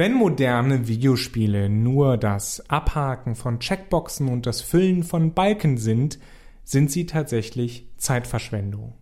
Wenn moderne Videospiele nur das Abhaken von Checkboxen und das Füllen von Balken sind, sind sie tatsächlich Zeitverschwendung.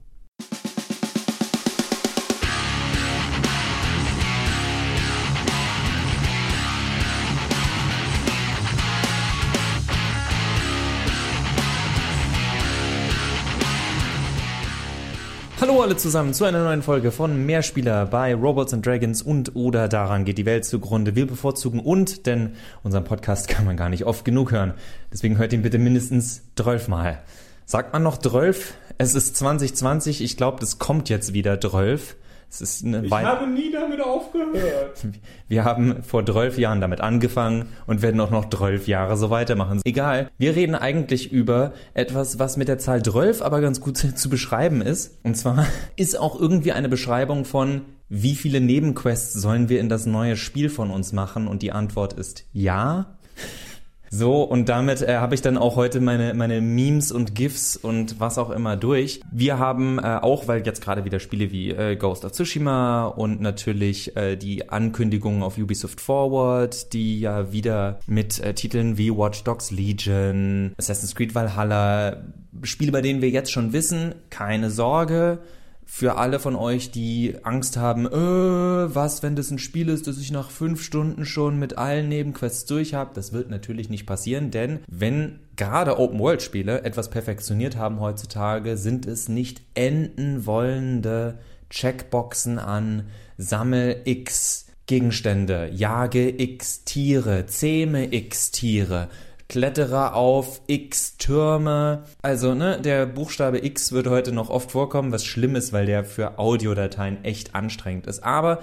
Hallo alle zusammen zu einer neuen Folge von Mehrspieler bei Robots and Dragons und oder daran geht die Welt zugrunde. Wir bevorzugen und, denn unseren Podcast kann man gar nicht oft genug hören. Deswegen hört ihn bitte mindestens 12 Mal. Sagt man noch 12? Es ist 2020, ich glaube, das kommt jetzt wieder 12. Es ist eine ich habe nie damit aufgehört. Wir haben vor 12 Jahren damit angefangen und werden auch noch 12 Jahre so weitermachen. Egal, wir reden eigentlich über etwas, was mit der Zahl 12 aber ganz gut zu beschreiben ist. Und zwar ist auch irgendwie eine Beschreibung von, wie viele Nebenquests sollen wir in das neue Spiel von uns machen? Und die Antwort ist ja. So, und damit äh, habe ich dann auch heute meine, meine Memes und GIFs und was auch immer durch. Wir haben äh, auch, weil jetzt gerade wieder Spiele wie äh, Ghost of Tsushima und natürlich äh, die Ankündigungen auf Ubisoft Forward, die ja wieder mit äh, Titeln wie Watch Dogs Legion, Assassin's Creed Valhalla, Spiele, bei denen wir jetzt schon wissen, keine Sorge, für alle von euch, die Angst haben, äh, was, wenn das ein Spiel ist, das ich nach fünf Stunden schon mit allen Nebenquests durch habe, das wird natürlich nicht passieren, denn wenn gerade Open-World-Spiele etwas perfektioniert haben heutzutage, sind es nicht enden wollende Checkboxen an Sammel X Gegenstände, jage X Tiere, zähme X Tiere, Kletterer auf X Türme. Also, ne, der Buchstabe X wird heute noch oft vorkommen, was schlimm ist, weil der für Audiodateien echt anstrengend ist. Aber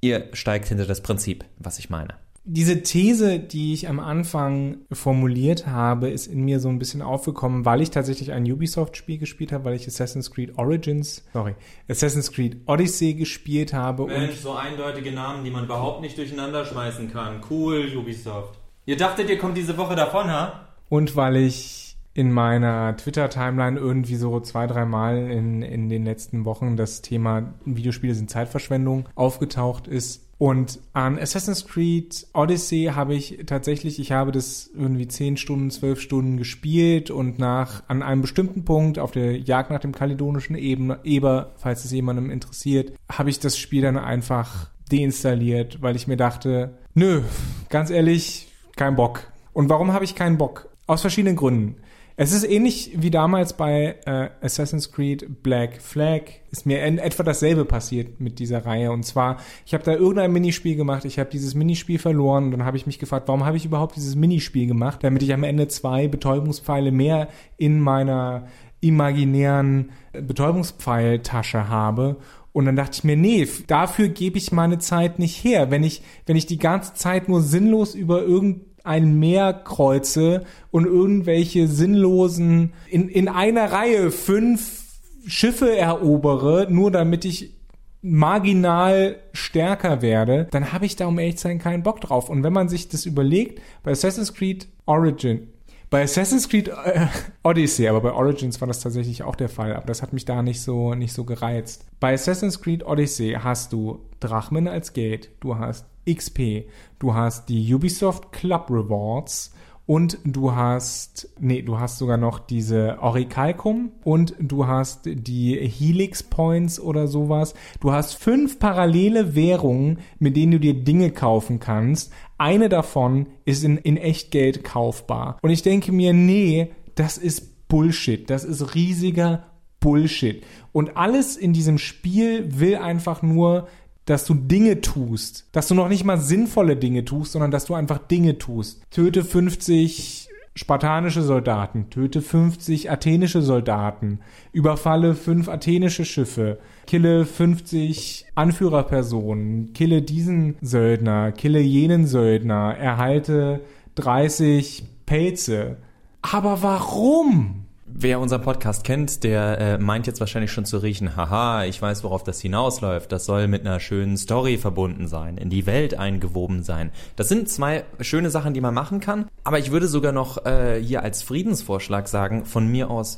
ihr steigt hinter das Prinzip, was ich meine. Diese These, die ich am Anfang formuliert habe, ist in mir so ein bisschen aufgekommen, weil ich tatsächlich ein Ubisoft-Spiel gespielt habe, weil ich Assassin's Creed Origins, sorry, Assassin's Creed Odyssey gespielt habe. Mensch, so eindeutige Namen, die man überhaupt nicht durcheinander schmeißen kann. Cool, Ubisoft. Ihr dachtet, ihr kommt diese Woche davon, ha? Und weil ich in meiner Twitter-Timeline irgendwie so zwei, drei Mal in, in den letzten Wochen das Thema Videospiele sind Zeitverschwendung aufgetaucht ist. Und an Assassin's Creed Odyssey habe ich tatsächlich, ich habe das irgendwie zehn Stunden, zwölf Stunden gespielt und nach, an einem bestimmten Punkt auf der Jagd nach dem kaledonischen Eber, falls es jemandem interessiert, habe ich das Spiel dann einfach deinstalliert, weil ich mir dachte, nö, ganz ehrlich, kein Bock. Und warum habe ich keinen Bock? Aus verschiedenen Gründen. Es ist ähnlich wie damals bei äh, Assassin's Creed Black Flag. Ist mir in etwa dasselbe passiert mit dieser Reihe. Und zwar, ich habe da irgendein Minispiel gemacht, ich habe dieses Minispiel verloren und dann habe ich mich gefragt, warum habe ich überhaupt dieses Minispiel gemacht, damit ich am Ende zwei Betäubungspfeile mehr in meiner imaginären Betäubungspfeiltasche habe. Und dann dachte ich mir, nee, dafür gebe ich meine Zeit nicht her. Wenn ich, wenn ich die ganze Zeit nur sinnlos über irgendein Meer kreuze und irgendwelche sinnlosen, in, in einer Reihe fünf Schiffe erobere, nur damit ich marginal stärker werde, dann habe ich da um ehrlich zu sein keinen Bock drauf. Und wenn man sich das überlegt, bei Assassin's Creed Origin, bei Assassin's Creed äh, Odyssey, aber bei Origins war das tatsächlich auch der Fall, aber das hat mich da nicht so, nicht so gereizt. Bei Assassin's Creed Odyssey hast du Drachmen als Geld, du hast XP, du hast die Ubisoft Club Rewards, und du hast, nee, du hast sogar noch diese Orichalcum und du hast die Helix Points oder sowas. Du hast fünf parallele Währungen, mit denen du dir Dinge kaufen kannst. Eine davon ist in, in Echtgeld kaufbar. Und ich denke mir, nee, das ist Bullshit. Das ist riesiger Bullshit. Und alles in diesem Spiel will einfach nur dass du Dinge tust, dass du noch nicht mal sinnvolle Dinge tust, sondern dass du einfach Dinge tust. Töte 50 spartanische Soldaten, töte 50 athenische Soldaten, überfalle 5 athenische Schiffe, kille 50 Anführerpersonen, kille diesen Söldner, kille jenen Söldner, erhalte 30 Pelze. Aber warum? Wer unseren Podcast kennt, der äh, meint jetzt wahrscheinlich schon zu riechen, haha, ich weiß, worauf das hinausläuft. Das soll mit einer schönen Story verbunden sein, in die Welt eingewoben sein. Das sind zwei schöne Sachen, die man machen kann. Aber ich würde sogar noch äh, hier als Friedensvorschlag sagen, von mir aus,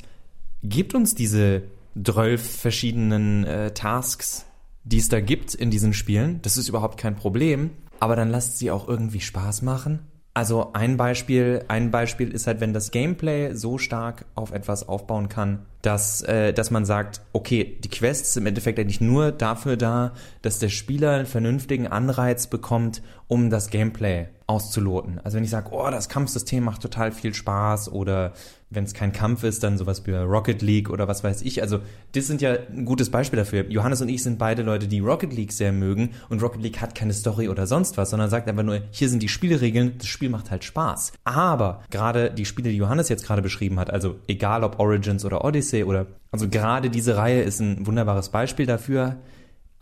gebt uns diese 12 verschiedenen äh, Tasks, die es da gibt in diesen Spielen. Das ist überhaupt kein Problem. aber dann lasst sie auch irgendwie Spaß machen. Also ein Beispiel, ein Beispiel ist halt, wenn das Gameplay so stark auf etwas aufbauen kann, dass, äh, dass man sagt, okay, die Quest ist im Endeffekt eigentlich nur dafür da, dass der Spieler einen vernünftigen Anreiz bekommt, um das Gameplay auszuloten. Also wenn ich sage, oh, das Kampfsystem macht total viel Spaß oder wenn es kein Kampf ist, dann sowas wie Rocket League oder was weiß ich. Also das sind ja ein gutes Beispiel dafür. Johannes und ich sind beide Leute, die Rocket League sehr mögen und Rocket League hat keine Story oder sonst was, sondern sagt einfach nur, hier sind die Spielregeln, das Spiel macht halt Spaß. Aber gerade die Spiele, die Johannes jetzt gerade beschrieben hat, also egal ob Origins oder Odyssey oder also gerade diese Reihe ist ein wunderbares Beispiel dafür.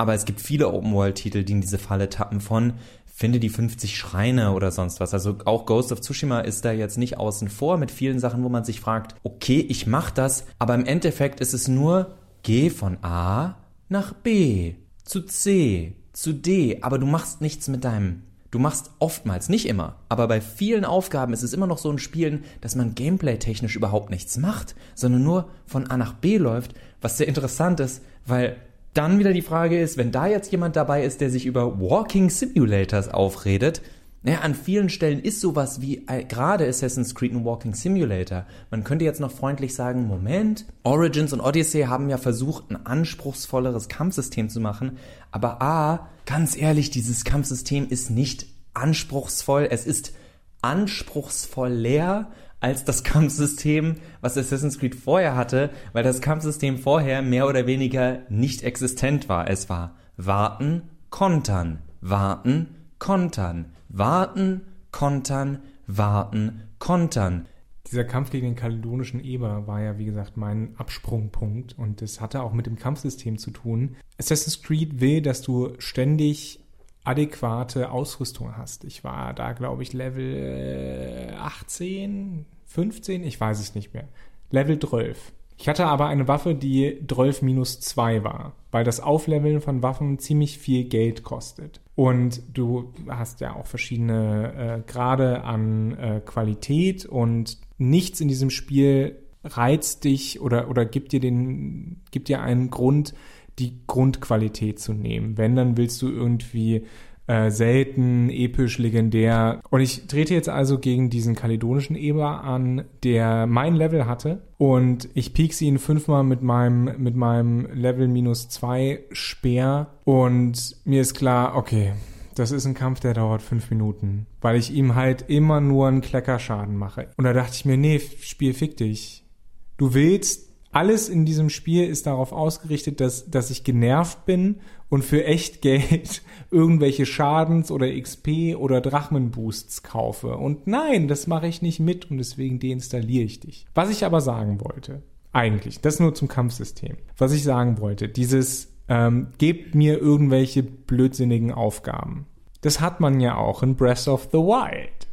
Aber es gibt viele Open-World-Titel, die in diese Falle tappen von, finde die 50 Schreine oder sonst was. Also auch Ghost of Tsushima ist da jetzt nicht außen vor mit vielen Sachen, wo man sich fragt, okay, ich mach das, aber im Endeffekt ist es nur, geh von A nach B, zu C, zu D, aber du machst nichts mit deinem Du machst oftmals, nicht immer, aber bei vielen Aufgaben ist es immer noch so ein Spielen, dass man gameplay-technisch überhaupt nichts macht, sondern nur von A nach B läuft, was sehr interessant ist, weil dann wieder die Frage ist, wenn da jetzt jemand dabei ist, der sich über Walking Simulators aufredet, naja, an vielen Stellen ist sowas wie äh, gerade Assassin's Creed ein Walking Simulator. Man könnte jetzt noch freundlich sagen, Moment, Origins und Odyssey haben ja versucht, ein anspruchsvolleres Kampfsystem zu machen, aber A, ganz ehrlich, dieses Kampfsystem ist nicht anspruchsvoll, es ist anspruchsvoll leer, als das Kampfsystem, was Assassin's Creed vorher hatte, weil das Kampfsystem vorher mehr oder weniger nicht existent war. Es war warten, kontern, warten, kontern, warten, kontern, warten, kontern. Dieser Kampf gegen den kaledonischen Eber war ja, wie gesagt, mein Absprungpunkt und das hatte auch mit dem Kampfsystem zu tun. Assassin's Creed will, dass du ständig adäquate Ausrüstung hast. Ich war da, glaube ich, Level 18, äh, 15, ich weiß es nicht mehr. Level 12. Ich hatte aber eine Waffe, die 12 minus 2 war, weil das Aufleveln von Waffen ziemlich viel Geld kostet. Und du hast ja auch verschiedene äh, Grade an äh, Qualität und nichts in diesem Spiel reizt dich oder, oder gibt dir den, gibt dir einen Grund, die Grundqualität zu nehmen. Wenn, dann willst du irgendwie äh, selten, episch, legendär. Und ich trete jetzt also gegen diesen kaledonischen Eber an, der mein Level hatte. Und ich piekse ihn fünfmal mit meinem, mit meinem Level minus zwei Speer. Und mir ist klar, okay, das ist ein Kampf, der dauert fünf Minuten. Weil ich ihm halt immer nur einen Kleckerschaden mache. Und da dachte ich mir, nee, Spiel, fick dich. Du willst alles in diesem Spiel ist darauf ausgerichtet, dass, dass ich genervt bin und für echt Geld irgendwelche Schadens- oder XP- oder Drachenboosts kaufe. Und nein, das mache ich nicht mit und deswegen deinstalliere ich dich. Was ich aber sagen wollte, eigentlich, das nur zum Kampfsystem. Was ich sagen wollte, dieses ähm, gebt mir irgendwelche blödsinnigen Aufgaben. Das hat man ja auch in Breath of the Wild.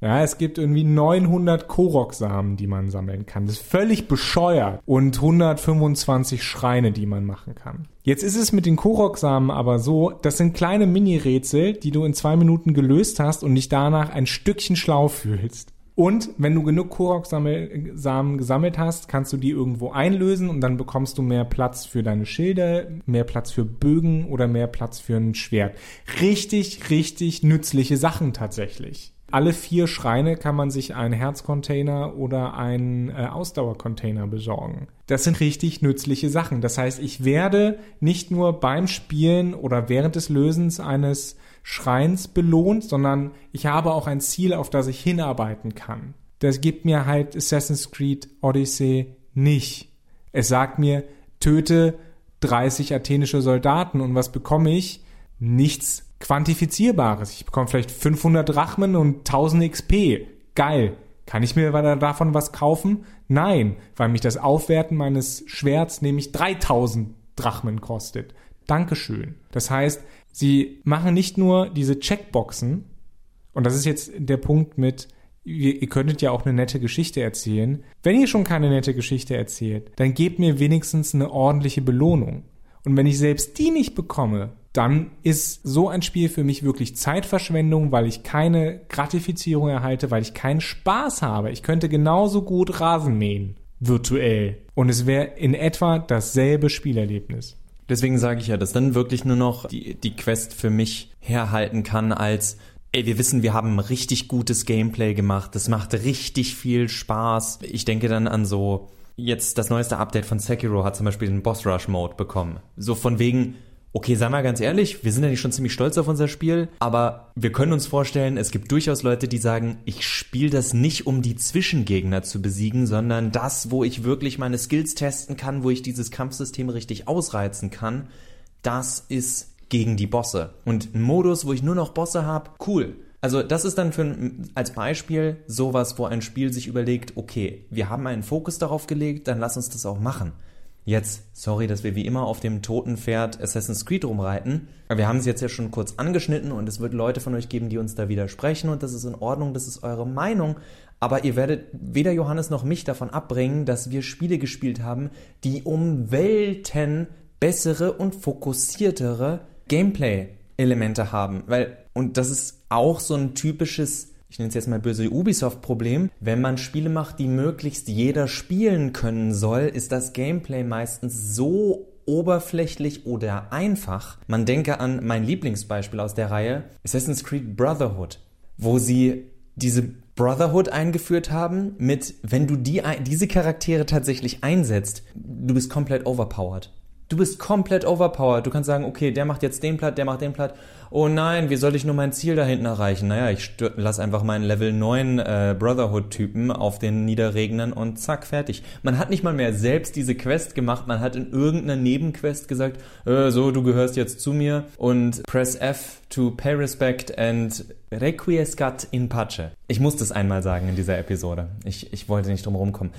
Ja, es gibt irgendwie 900 Korok-Samen, die man sammeln kann. Das ist völlig bescheuert. Und 125 Schreine, die man machen kann. Jetzt ist es mit den Korok-Samen aber so, das sind kleine Mini-Rätsel, die du in zwei Minuten gelöst hast und dich danach ein Stückchen schlau fühlst. Und wenn du genug Korok-Samen gesammelt hast, kannst du die irgendwo einlösen und dann bekommst du mehr Platz für deine Schilde, mehr Platz für Bögen oder mehr Platz für ein Schwert. Richtig, richtig nützliche Sachen tatsächlich alle vier Schreine kann man sich einen Herzcontainer oder einen äh, Ausdauercontainer besorgen. Das sind richtig nützliche Sachen. Das heißt, ich werde nicht nur beim Spielen oder während des Lösens eines Schreins belohnt, sondern ich habe auch ein Ziel, auf das ich hinarbeiten kann. Das gibt mir halt Assassin's Creed Odyssey nicht. Es sagt mir, töte 30 athenische Soldaten und was bekomme ich? Nichts Quantifizierbares. Ich bekomme vielleicht 500 Drachmen und 1000 XP. Geil. Kann ich mir davon was kaufen? Nein, weil mich das Aufwerten meines Schwerts nämlich 3000 Drachmen kostet. Dankeschön. Das heißt, sie machen nicht nur diese Checkboxen, und das ist jetzt der Punkt mit, ihr, ihr könntet ja auch eine nette Geschichte erzählen. Wenn ihr schon keine nette Geschichte erzählt, dann gebt mir wenigstens eine ordentliche Belohnung. Und wenn ich selbst die nicht bekomme, dann ist so ein Spiel für mich wirklich Zeitverschwendung, weil ich keine Gratifizierung erhalte, weil ich keinen Spaß habe. Ich könnte genauso gut Rasen mähen, virtuell. Und es wäre in etwa dasselbe Spielerlebnis. Deswegen sage ich ja, dass dann wirklich nur noch die, die Quest für mich herhalten kann als Ey, wir wissen, wir haben richtig gutes Gameplay gemacht. Das macht richtig viel Spaß. Ich denke dann an so, jetzt das neueste Update von Sekiro hat zum Beispiel den Boss Rush Mode bekommen. So von wegen, okay, sei mal ganz ehrlich, wir sind ja nicht schon ziemlich stolz auf unser Spiel, aber wir können uns vorstellen, es gibt durchaus Leute, die sagen, ich spiele das nicht, um die Zwischengegner zu besiegen, sondern das, wo ich wirklich meine Skills testen kann, wo ich dieses Kampfsystem richtig ausreizen kann, das ist gegen die Bosse. Und ein Modus, wo ich nur noch Bosse habe, cool. Also das ist dann für als Beispiel sowas, wo ein Spiel sich überlegt, okay, wir haben einen Fokus darauf gelegt, dann lass uns das auch machen. Jetzt, sorry, dass wir wie immer auf dem toten Pferd Assassin's Creed rumreiten. Wir haben es jetzt ja schon kurz angeschnitten und es wird Leute von euch geben, die uns da widersprechen und das ist in Ordnung, das ist eure Meinung. Aber ihr werdet weder Johannes noch mich davon abbringen, dass wir Spiele gespielt haben, die um Welten bessere und fokussiertere Gameplay-Elemente haben. Weil, und das ist auch so ein typisches ich nenne es jetzt mal böse Ubisoft-Problem, wenn man Spiele macht, die möglichst jeder spielen können soll, ist das Gameplay meistens so oberflächlich oder einfach. Man denke an mein Lieblingsbeispiel aus der Reihe, Assassin's Creed Brotherhood, wo sie diese Brotherhood eingeführt haben mit, wenn du die, diese Charaktere tatsächlich einsetzt, du bist komplett overpowered. Du bist komplett overpowered. Du kannst sagen, okay, der macht jetzt den Platt, der macht den Platt oh nein, wie soll ich nur mein Ziel da hinten erreichen? Naja, ich lass einfach meinen Level 9 äh, Brotherhood-Typen auf den niederregnen und zack, fertig. Man hat nicht mal mehr selbst diese Quest gemacht, man hat in irgendeiner Nebenquest gesagt, äh, so, du gehörst jetzt zu mir und press F to pay respect and requiescat in pace. Ich muss das einmal sagen in dieser Episode. Ich, ich wollte nicht drum rumkommen.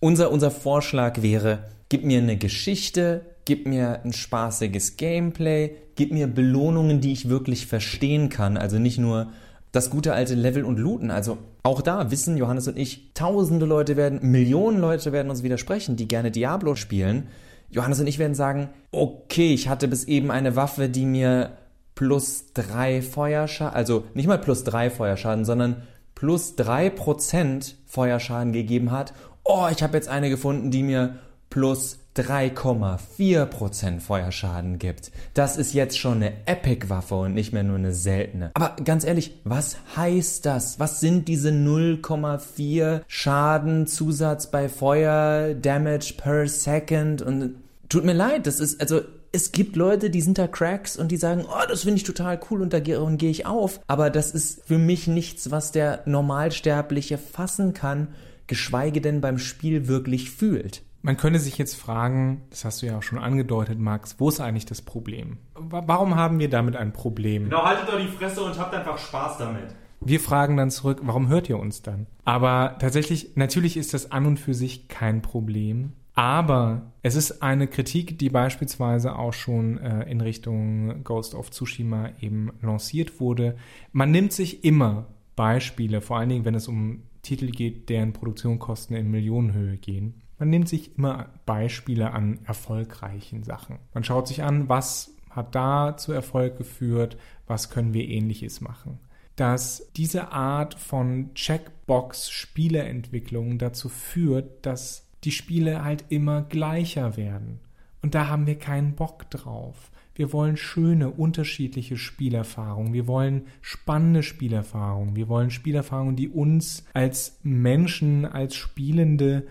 Unser, unser Vorschlag wäre, gib mir eine Geschichte, gib mir ein spaßiges Gameplay, gib mir Belohnungen, die ich wirklich verstehen kann. Also nicht nur das gute alte Level und Looten. Also auch da wissen Johannes und ich, tausende Leute werden, Millionen Leute werden uns widersprechen, die gerne Diablo spielen. Johannes und ich werden sagen, okay, ich hatte bis eben eine Waffe, die mir plus drei Feuerschaden, also nicht mal plus drei Feuerschaden, sondern plus drei Prozent Feuerschaden gegeben hat. Oh, ich habe jetzt eine gefunden, die mir plus 3,4% Feuerschaden gibt. Das ist jetzt schon eine Epic-Waffe und nicht mehr nur eine seltene. Aber ganz ehrlich, was heißt das? Was sind diese 0,4 Schaden Zusatz bei Feuer, Damage per Second und tut mir leid, das ist, also es gibt Leute, die sind da Cracks und die sagen, oh, das finde ich total cool und da gehe ich auf. Aber das ist für mich nichts, was der Normalsterbliche fassen kann, geschweige denn beim Spiel wirklich fühlt. Man könnte sich jetzt fragen, das hast du ja auch schon angedeutet, Max, wo ist eigentlich das Problem? Warum haben wir damit ein Problem? Genau, haltet doch die Fresse und habt einfach Spaß damit. Wir fragen dann zurück, warum hört ihr uns dann? Aber tatsächlich, natürlich ist das an und für sich kein Problem. Aber es ist eine Kritik, die beispielsweise auch schon äh, in Richtung Ghost of Tsushima eben lanciert wurde. Man nimmt sich immer Beispiele, vor allen Dingen, wenn es um Titel geht, deren Produktionskosten in Millionenhöhe gehen. Man nimmt sich immer Beispiele an erfolgreichen Sachen. Man schaut sich an, was hat da zu Erfolg geführt, was können wir ähnliches machen. Dass diese Art von Checkbox-Spieleentwicklung dazu führt, dass die Spiele halt immer gleicher werden. Und da haben wir keinen Bock drauf. Wir wollen schöne, unterschiedliche Spielerfahrungen. Wir wollen spannende Spielerfahrungen. Wir wollen Spielerfahrungen, die uns als Menschen, als Spielende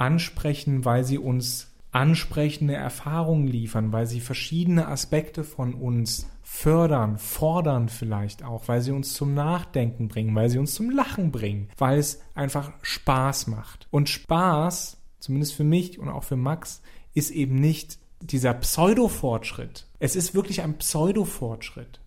ansprechen, weil sie uns ansprechende Erfahrungen liefern, weil sie verschiedene Aspekte von uns fördern, fordern vielleicht auch, weil sie uns zum Nachdenken bringen, weil sie uns zum Lachen bringen, weil es einfach Spaß macht. Und Spaß, zumindest für mich und auch für Max, ist eben nicht dieser Pseudo-Fortschritt. Es ist wirklich ein Pseudo-Fortschritt.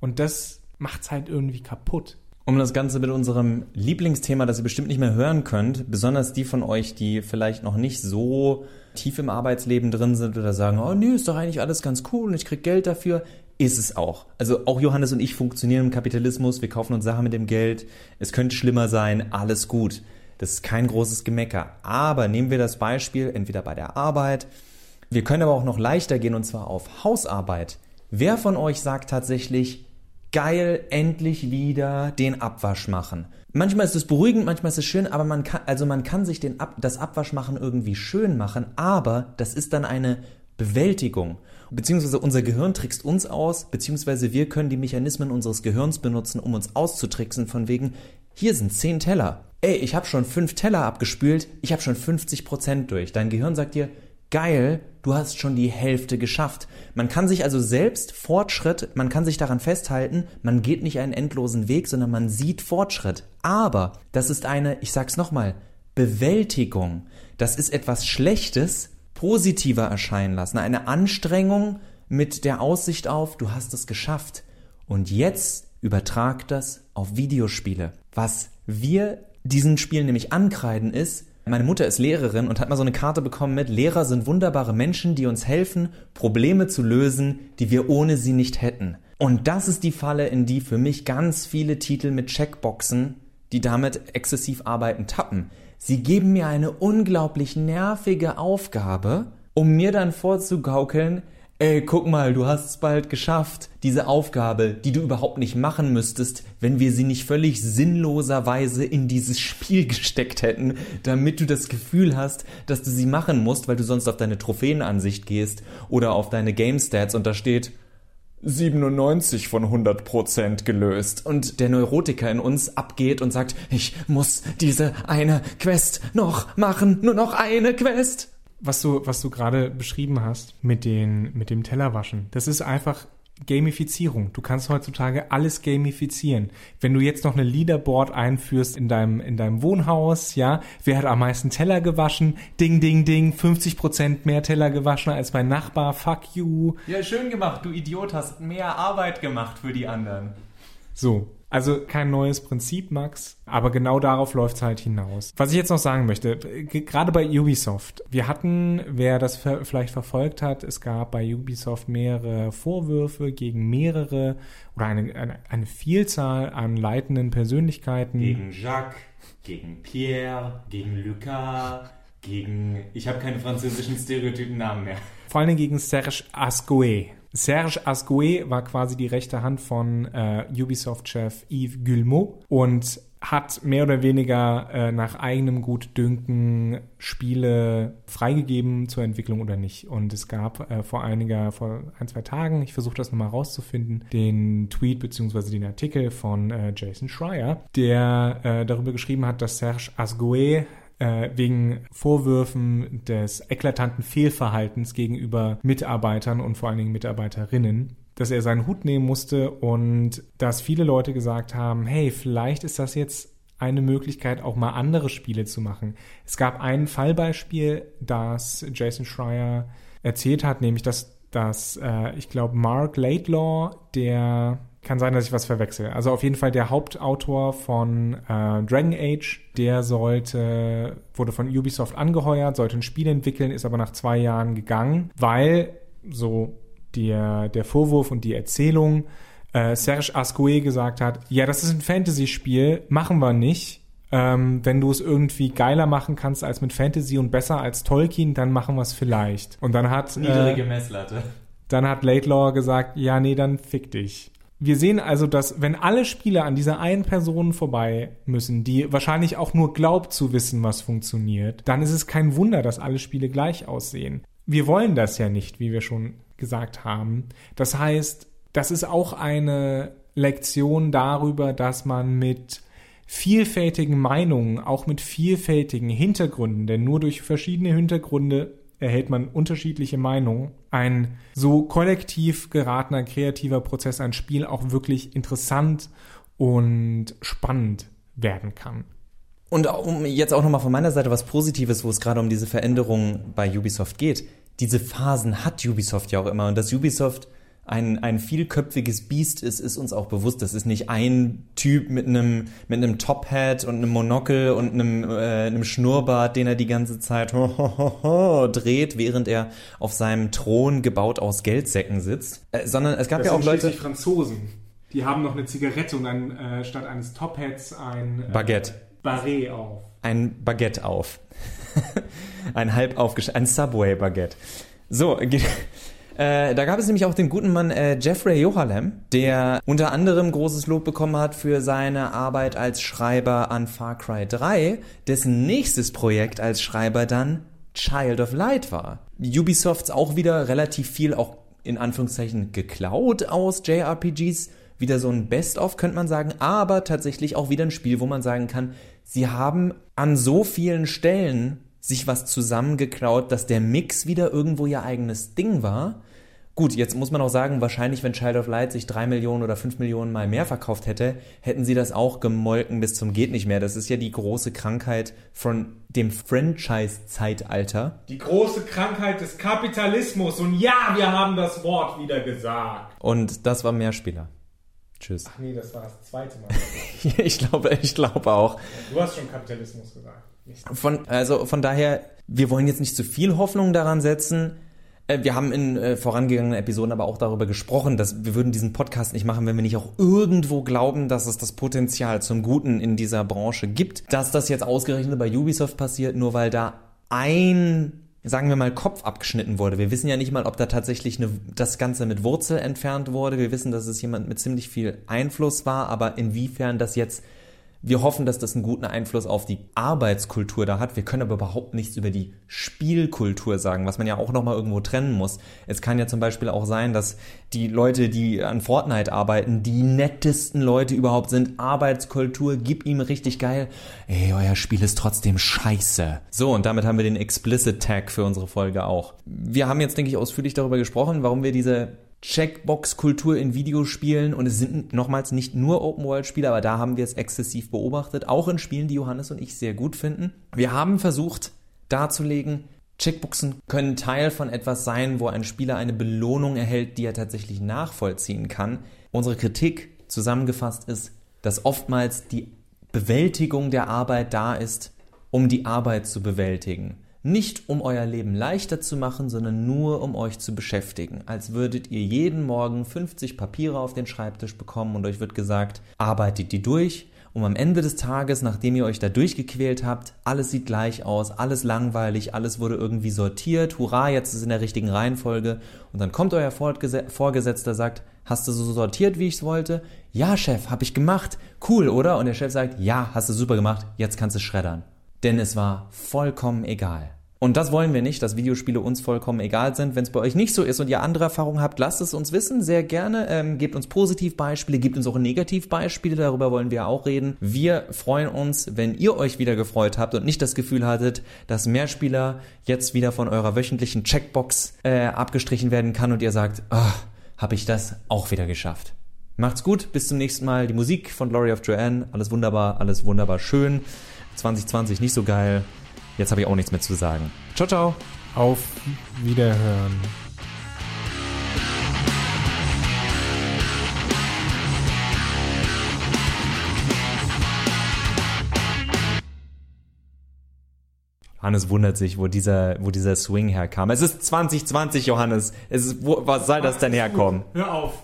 Und das macht es halt irgendwie kaputt um das Ganze mit unserem Lieblingsthema, das ihr bestimmt nicht mehr hören könnt, besonders die von euch, die vielleicht noch nicht so tief im Arbeitsleben drin sind oder sagen, oh nee, ist doch eigentlich alles ganz cool und ich krieg Geld dafür, ist es auch. Also auch Johannes und ich funktionieren im Kapitalismus, wir kaufen uns Sachen mit dem Geld, es könnte schlimmer sein, alles gut. Das ist kein großes Gemecker. Aber nehmen wir das Beispiel entweder bei der Arbeit, wir können aber auch noch leichter gehen und zwar auf Hausarbeit. Wer von euch sagt tatsächlich, geil, endlich wieder den Abwasch machen. Manchmal ist es beruhigend, manchmal ist es schön, aber man kann, also man kann sich den Ab, das Abwaschmachen irgendwie schön machen, aber das ist dann eine Bewältigung. beziehungsweise unser Gehirn trickst uns aus, beziehungsweise wir können die Mechanismen unseres Gehirns benutzen, um uns auszutricksen von wegen, hier sind zehn Teller. Ey, ich habe schon fünf Teller abgespült, ich habe schon 50 Prozent durch. Dein Gehirn sagt dir, geil, du hast schon die Hälfte geschafft. Man kann sich also selbst Fortschritt, man kann sich daran festhalten, man geht nicht einen endlosen Weg, sondern man sieht Fortschritt. Aber das ist eine, ich sag's nochmal, Bewältigung. Das ist etwas Schlechtes positiver erscheinen lassen. Eine Anstrengung mit der Aussicht auf, du hast es geschafft. Und jetzt übertrag das auf Videospiele. Was wir diesen Spielen nämlich ankreiden ist, meine Mutter ist Lehrerin und hat mal so eine Karte bekommen mit Lehrer sind wunderbare Menschen, die uns helfen, Probleme zu lösen, die wir ohne sie nicht hätten. Und das ist die Falle, in die für mich ganz viele Titel mit Checkboxen, die damit exzessiv arbeiten, tappen. Sie geben mir eine unglaublich nervige Aufgabe, um mir dann vorzugaukeln, ey, guck mal, du hast es bald geschafft. Diese Aufgabe, die du überhaupt nicht machen müsstest, wenn wir sie nicht völlig sinnloserweise in dieses Spiel gesteckt hätten, damit du das Gefühl hast, dass du sie machen musst, weil du sonst auf deine Trophäenansicht gehst oder auf deine Game Stats und da steht 97 von 100 Prozent gelöst und der Neurotiker in uns abgeht und sagt, ich muss diese eine Quest noch machen, nur noch eine Quest was du, was du gerade beschrieben hast mit den, mit dem Tellerwaschen, das ist einfach Gamifizierung. Du kannst heutzutage alles gamifizieren. Wenn du jetzt noch eine Leaderboard einführst in deinem, in deinem Wohnhaus, ja, wer hat am meisten Teller gewaschen? Ding, ding, ding, 50 Prozent mehr Teller gewaschen als mein Nachbar, fuck you. Ja, schön gemacht, du Idiot, hast mehr Arbeit gemacht für die anderen. So, also kein neues Prinzip, Max, aber genau darauf läuft es halt hinaus. Was ich jetzt noch sagen möchte, gerade bei Ubisoft, wir hatten, wer das vielleicht verfolgt hat, es gab bei Ubisoft mehrere Vorwürfe gegen mehrere oder eine, eine, eine Vielzahl an leitenden Persönlichkeiten. Gegen Jacques, gegen Pierre, gegen Lucas, gegen, ich habe keine französischen Stereotypen-Namen mehr. Vor allem gegen Serge Ascoe. Serge Asgoe war quasi die rechte Hand von äh, Ubisoft-Chef Yves Guillemot und hat mehr oder weniger äh, nach eigenem Gutdünken Spiele freigegeben zur Entwicklung oder nicht. Und es gab äh, vor einiger, vor ein, zwei Tagen, ich versuche das nochmal rauszufinden, den Tweet bzw. den Artikel von äh, Jason Schreier, der äh, darüber geschrieben hat, dass Serge Asgoe äh, wegen Vorwürfen des eklatanten Fehlverhaltens gegenüber Mitarbeitern und vor allen Dingen Mitarbeiterinnen dass er seinen Hut nehmen musste und dass viele Leute gesagt haben, hey, vielleicht ist das jetzt eine Möglichkeit, auch mal andere Spiele zu machen. Es gab ein Fallbeispiel, das Jason Schreier erzählt hat, nämlich dass, dass äh, ich glaube, Mark Laidlaw, der kann sein, dass ich was verwechsel. Also auf jeden Fall der Hauptautor von äh, Dragon Age, der sollte, wurde von Ubisoft angeheuert, sollte ein Spiel entwickeln, ist aber nach zwei Jahren gegangen, weil so der, der Vorwurf und die Erzählung äh, Serge Ascoe gesagt hat, ja, das ist ein Fantasy-Spiel, machen wir nicht. Ähm, wenn du es irgendwie geiler machen kannst als mit Fantasy und besser als Tolkien, dann machen wir es vielleicht. Und dann hat niedrige äh, Messlatte. Dann hat Laidlaw gesagt, ja, nee, dann fick dich. Wir sehen also, dass wenn alle Spiele an dieser einen Person vorbei müssen, die wahrscheinlich auch nur glaubt zu wissen, was funktioniert, dann ist es kein Wunder, dass alle Spiele gleich aussehen. Wir wollen das ja nicht, wie wir schon gesagt haben. Das heißt, das ist auch eine Lektion darüber, dass man mit vielfältigen Meinungen, auch mit vielfältigen Hintergründen, denn nur durch verschiedene Hintergründe erhält man unterschiedliche Meinungen, ein so kollektiv geratener kreativer Prozess, ein Spiel auch wirklich interessant und spannend werden kann. Und um jetzt auch nochmal von meiner Seite was Positives, wo es gerade um diese Veränderung bei Ubisoft geht. Diese Phasen hat Ubisoft ja auch immer und dass Ubisoft ein, ein vielköpfiges Biest ist, ist uns auch bewusst. Das ist nicht ein Typ mit einem, mit einem Top-Hat und einem Monokel und einem, äh, einem Schnurrbart, den er die ganze Zeit ho, ho, ho, ho, dreht, während er auf seinem Thron gebaut aus Geldsäcken sitzt. Äh, sondern es gab das ja auch Leute. Die Franzosen. Die haben noch eine Zigarette und dann äh, statt eines Top-Hats ein äh, Baguette. Barret auf. Ein Baguette auf. ein halb aufgesch... ein Subway-Baguette. So, äh, da gab es nämlich auch den guten Mann äh, Jeffrey Johalem, der unter anderem großes Lob bekommen hat für seine Arbeit als Schreiber an Far Cry 3, dessen nächstes Projekt als Schreiber dann Child of Light war. Ubisofts auch wieder relativ viel auch in Anführungszeichen geklaut aus JRPGs. Wieder so ein Best-of, könnte man sagen, aber tatsächlich auch wieder ein Spiel, wo man sagen kann, sie haben an so vielen Stellen sich was zusammengeklaut, dass der Mix wieder irgendwo ihr eigenes Ding war. Gut, jetzt muss man auch sagen, wahrscheinlich, wenn Child of Light sich drei Millionen oder fünf Millionen mal mehr verkauft hätte, hätten sie das auch gemolken bis zum geht nicht mehr. Das ist ja die große Krankheit von dem Franchise-Zeitalter. Die große Krankheit des Kapitalismus. Und ja, wir haben das Wort wieder gesagt. Und das war Mehrspieler. Tschüss. Ach nee, das war das zweite Mal. ich glaube, ich glaube auch. Du hast schon Kapitalismus gesagt. Von, also von daher, wir wollen jetzt nicht zu viel Hoffnung daran setzen. Äh, wir haben in äh, vorangegangenen Episoden aber auch darüber gesprochen, dass wir würden diesen Podcast nicht machen, wenn wir nicht auch irgendwo glauben, dass es das Potenzial zum Guten in dieser Branche gibt. Dass das jetzt ausgerechnet bei Ubisoft passiert, nur weil da ein sagen wir mal, Kopf abgeschnitten wurde. Wir wissen ja nicht mal, ob da tatsächlich eine, das Ganze mit Wurzel entfernt wurde. Wir wissen, dass es jemand mit ziemlich viel Einfluss war, aber inwiefern das jetzt wir hoffen, dass das einen guten Einfluss auf die Arbeitskultur da hat. Wir können aber überhaupt nichts über die Spielkultur sagen, was man ja auch nochmal irgendwo trennen muss. Es kann ja zum Beispiel auch sein, dass die Leute, die an Fortnite arbeiten, die nettesten Leute überhaupt sind. Arbeitskultur, gib ihm richtig geil. Ey, euer Spiel ist trotzdem scheiße. So, und damit haben wir den Explicit Tag für unsere Folge auch. Wir haben jetzt, denke ich, ausführlich darüber gesprochen, warum wir diese Checkbox-Kultur in Videospielen und es sind nochmals nicht nur Open-World-Spiele, aber da haben wir es exzessiv beobachtet, auch in Spielen, die Johannes und ich sehr gut finden. Wir haben versucht darzulegen, Checkboxen können Teil von etwas sein, wo ein Spieler eine Belohnung erhält, die er tatsächlich nachvollziehen kann. Unsere Kritik zusammengefasst ist, dass oftmals die Bewältigung der Arbeit da ist, um die Arbeit zu bewältigen. Nicht um euer Leben leichter zu machen, sondern nur um euch zu beschäftigen. Als würdet ihr jeden Morgen 50 Papiere auf den Schreibtisch bekommen und euch wird gesagt, arbeitet die durch, um am Ende des Tages, nachdem ihr euch da durchgequält habt, alles sieht gleich aus, alles langweilig, alles wurde irgendwie sortiert, hurra, jetzt ist es in der richtigen Reihenfolge und dann kommt euer Vorgesetzter, sagt, hast du so sortiert, wie ich es wollte? Ja, Chef, hab ich gemacht. Cool, oder? Und der Chef sagt, ja, hast du super gemacht, jetzt kannst du schreddern denn es war vollkommen egal. Und das wollen wir nicht, dass Videospiele uns vollkommen egal sind. Wenn es bei euch nicht so ist und ihr andere Erfahrungen habt, lasst es uns wissen, sehr gerne. Ähm, gebt uns Positivbeispiele, gebt uns auch Negativbeispiele, darüber wollen wir auch reden. Wir freuen uns, wenn ihr euch wieder gefreut habt und nicht das Gefühl hattet, dass Mehrspieler jetzt wieder von eurer wöchentlichen Checkbox äh, abgestrichen werden kann und ihr sagt, oh, habe ich das auch wieder geschafft. Macht's gut, bis zum nächsten Mal. Die Musik von Glory of Joanne, alles wunderbar, alles wunderbar schön. 2020 nicht so geil. Jetzt habe ich auch nichts mehr zu sagen. Ciao, ciao. Auf Wiederhören. Johannes wundert sich, wo dieser, wo dieser Swing herkam. Es ist 2020, Johannes. Es ist, wo, was soll das denn herkommen? Hör auf.